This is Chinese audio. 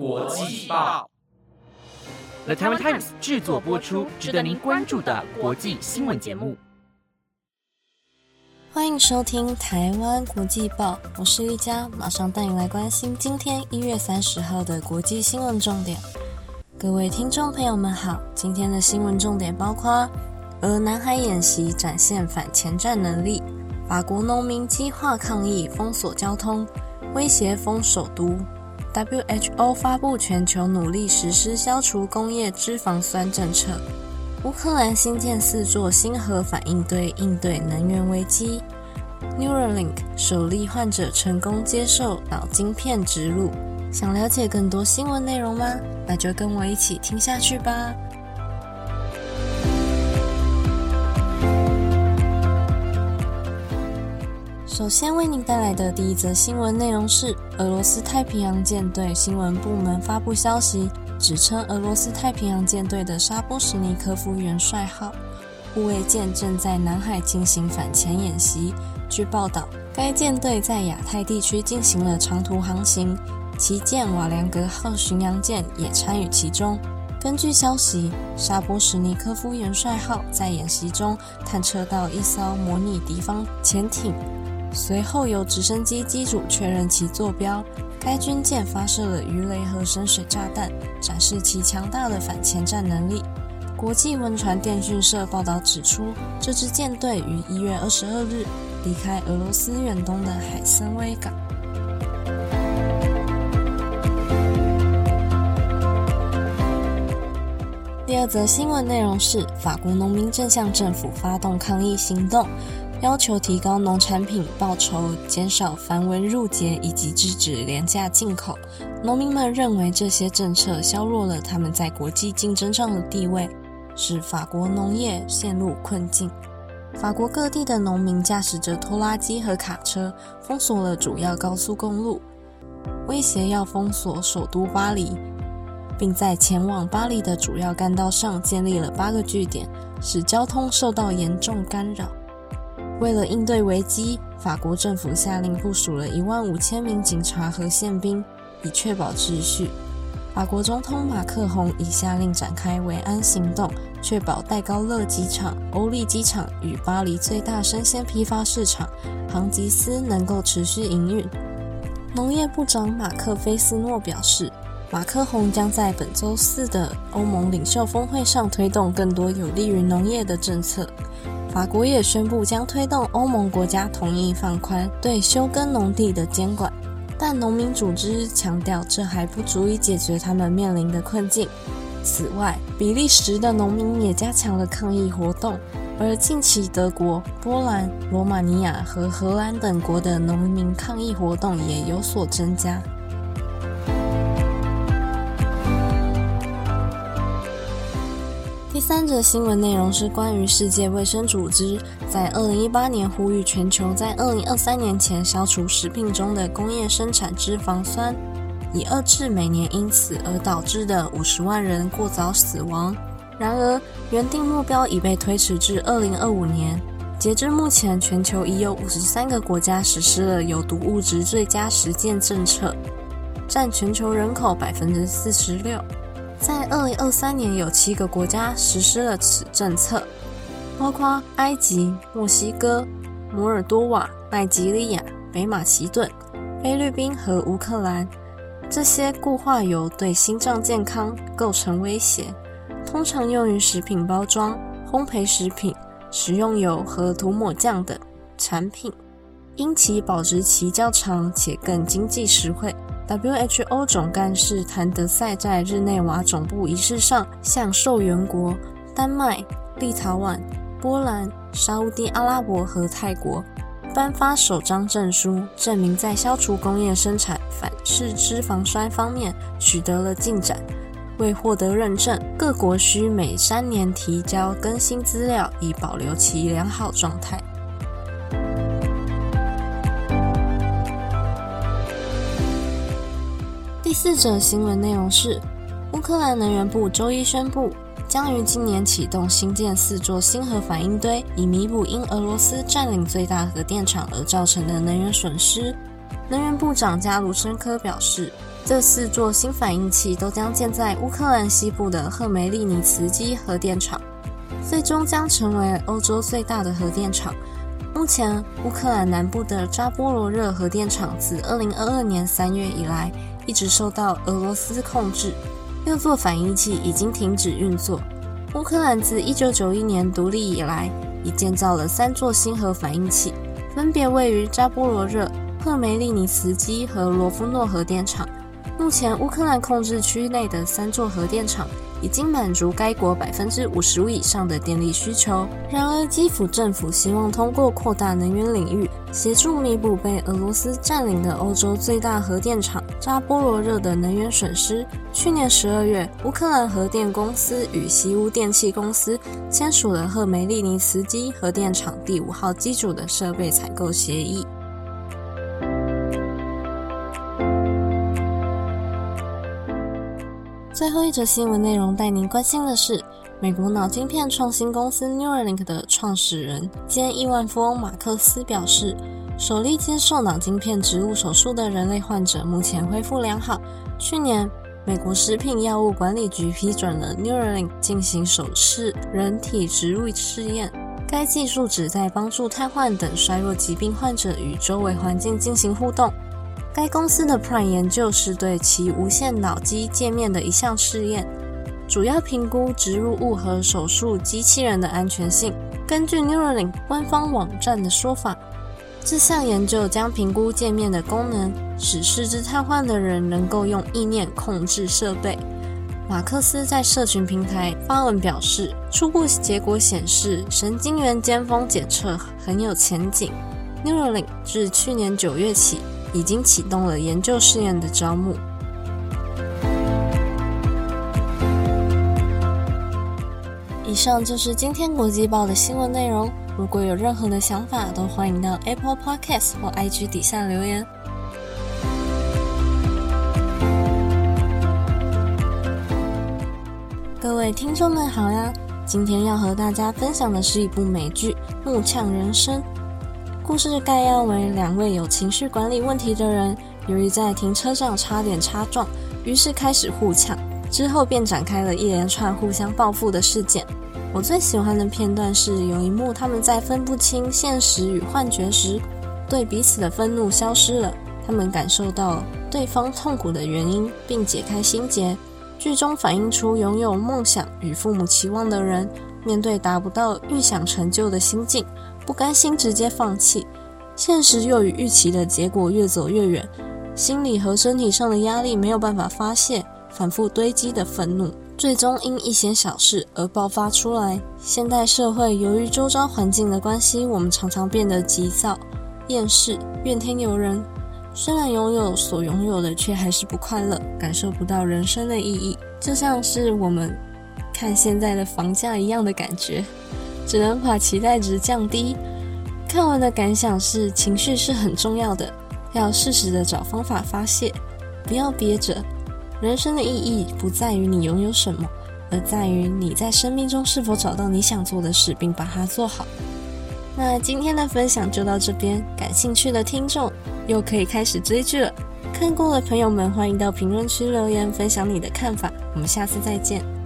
国际报，The Taiwan Times 制作播出，值得您关注的国际新闻节目。欢迎收听台湾国际报，我是丽佳，马上带你来关心今天一月三十号的国际新闻重点。各位听众朋友们好，今天的新闻重点包括：俄南海演习展现反前战能力；法国农民激化抗议，封锁交通，威胁封首都；WHO 发布全球努力实施消除工业脂肪酸政策。乌克兰新建四座新核反应堆，应对能源危机。Neuralink 首例患者成功接受脑晶片植入。想了解更多新闻内容吗？那就跟我一起听下去吧。首先为您带来的第一则新闻内容是：俄罗斯太平洋舰队新闻部门发布消息。指称俄罗斯太平洋舰队的沙波什尼科夫元帅号护卫舰正在南海进行反潜演习。据报道，该舰队在亚太地区进行了长途航行，旗舰瓦良格号巡洋舰也参与其中。根据消息，沙波什尼科夫元帅号在演习中探测到一艘模拟敌方潜艇，随后由直升机机主确认其坐标。该军舰发射了鱼雷和深水炸弹，展示其强大的反潜战能力。国际文传电讯社报道指出，这支舰队于一月二十二日离开俄罗斯远东的海参崴港。第二则新闻内容是：法国农民正向政府发动抗议行动。要求提高农产品报酬、减少繁文缛节以及制止廉价进口。农民们认为这些政策削弱了他们在国际竞争上的地位，使法国农业陷入困境。法国各地的农民驾驶着拖拉机和卡车，封锁了主要高速公路，威胁要封锁首都巴黎，并在前往巴黎的主要干道上建立了八个据点，使交通受到严重干扰。为了应对危机，法国政府下令部署了一万五千名警察和宪兵，以确保秩序。法国总统马克宏已下令展开维安行动，确保戴高乐机场、欧利机场与巴黎最大生鲜批发市场杭吉斯能够持续营运。农业部长马克菲斯诺表示，马克宏将在本周四的欧盟领袖峰会上推动更多有利于农业的政策。法国也宣布将推动欧盟国家同意放宽对休耕农地的监管，但农民组织强调这还不足以解决他们面临的困境。此外，比利时的农民也加强了抗议活动，而近期德国、波兰、罗马尼亚和荷兰等国的农民抗议活动也有所增加。第三则新闻内容是关于世界卫生组织在二零一八年呼吁全球在二零二三年前消除食品中的工业生产脂肪酸，以遏制每年因此而导致的五十万人过早死亡。然而，原定目标已被推迟至二零二五年。截至目前，全球已有五十三个国家实施了有毒物质最佳实践政策，占全球人口百分之四十六。在二零二三年，有七个国家实施了此政策，包括埃及、墨西哥、摩尔多瓦、奈及利亚、北马其顿、菲律宾和乌克兰。这些固化油对心脏健康构成威胁，通常用于食品包装、烘焙食品、食用油和涂抹酱等产品，因其保质期较长且更经济实惠。WHO 总干事谭德赛在日内瓦总部仪式上，向受援国丹麦、立陶宛、波兰、沙地阿拉伯和泰国颁发首张证书，证明在消除工业生产反式脂肪酸方面取得了进展。为获得认证，各国需每三年提交更新资料，以保留其良好状态。第四则新闻内容是，乌克兰能源部周一宣布，将于今年启动新建四座新核反应堆，以弥补因俄罗斯占领最大核电厂而造成的能源损失。能源部长加卢申科表示，这四座新反应器都将建在乌克兰西部的赫梅利尼茨基核电厂，最终将成为欧洲最大的核电厂。目前，乌克兰南部的扎波罗热核电厂自2022年3月以来一直受到俄罗斯控制，六座反应器已经停止运作。乌克兰自1991年独立以来，已建造了三座新核反应器，分别位于扎波罗热、赫梅利尼茨基和罗夫诺核电厂。目前，乌克兰控制区内的三座核电厂已经满足该国百分之五十五以上的电力需求。然而，基辅政府希望通过扩大能源领域，协助弥补被俄罗斯占领的欧洲最大核电厂扎波罗热的能源损失。去年十二月，乌克兰核电公司与西屋电气公司签署了赫梅利尼茨基核电厂第五号机组的设备采购协议。最后一则新闻内容带您关心的是，美国脑晶片创新公司 Neuralink 的创始人兼亿万富翁马克思表示，首例接受脑晶片植入手术的人类患者目前恢复良好。去年，美国食品药物管理局批准了 Neuralink 进行首次人体植入试验，该技术旨在帮助瘫痪等衰弱疾病患者与周围环境进行互动。该公司的 Prime 研究是对其无线脑机界面的一项试验，主要评估植入物和手术机器人的安全性。根据 Neuralink 官方网站的说法，这项研究将评估界面的功能，使四肢瘫痪的人能够用意念控制设备。马克思在社群平台发文表示，初步结果显示神经元尖峰检测很有前景。Neuralink 自去年九月起。已经启动了研究试验的招募。以上就是今天国际报的新闻内容。如果有任何的想法，都欢迎到 Apple Podcast 或 IG 底下留言。各位听众们好呀！今天要和大家分享的是一部美剧《怒呛人生》。故事概要为：两位有情绪管理问题的人，由于在停车场差点擦撞，于是开始互呛，之后便展开了一连串互相报复的事件。我最喜欢的片段是有一幕，他们在分不清现实与幻觉时，对彼此的愤怒消失了，他们感受到对方痛苦的原因，并解开心结。剧中反映出拥有梦想与父母期望的人，面对达不到预想成就的心境。不甘心直接放弃，现实又与预期的结果越走越远，心理和身体上的压力没有办法发泄，反复堆积的愤怒，最终因一些小事而爆发出来。现代社会由于周遭环境的关系，我们常常变得急躁、厌世、怨天尤人。虽然拥有所拥有的，却还是不快乐，感受不到人生的意义，就像是我们看现在的房价一样的感觉。只能把期待值降低。看完的感想是，情绪是很重要的，要适时的找方法发泄，不要憋着。人生的意义不在于你拥有什么，而在于你在生命中是否找到你想做的事，并把它做好。那今天的分享就到这边，感兴趣的听众又可以开始追剧了。看过的朋友们，欢迎到评论区留言分享你的看法。我们下次再见。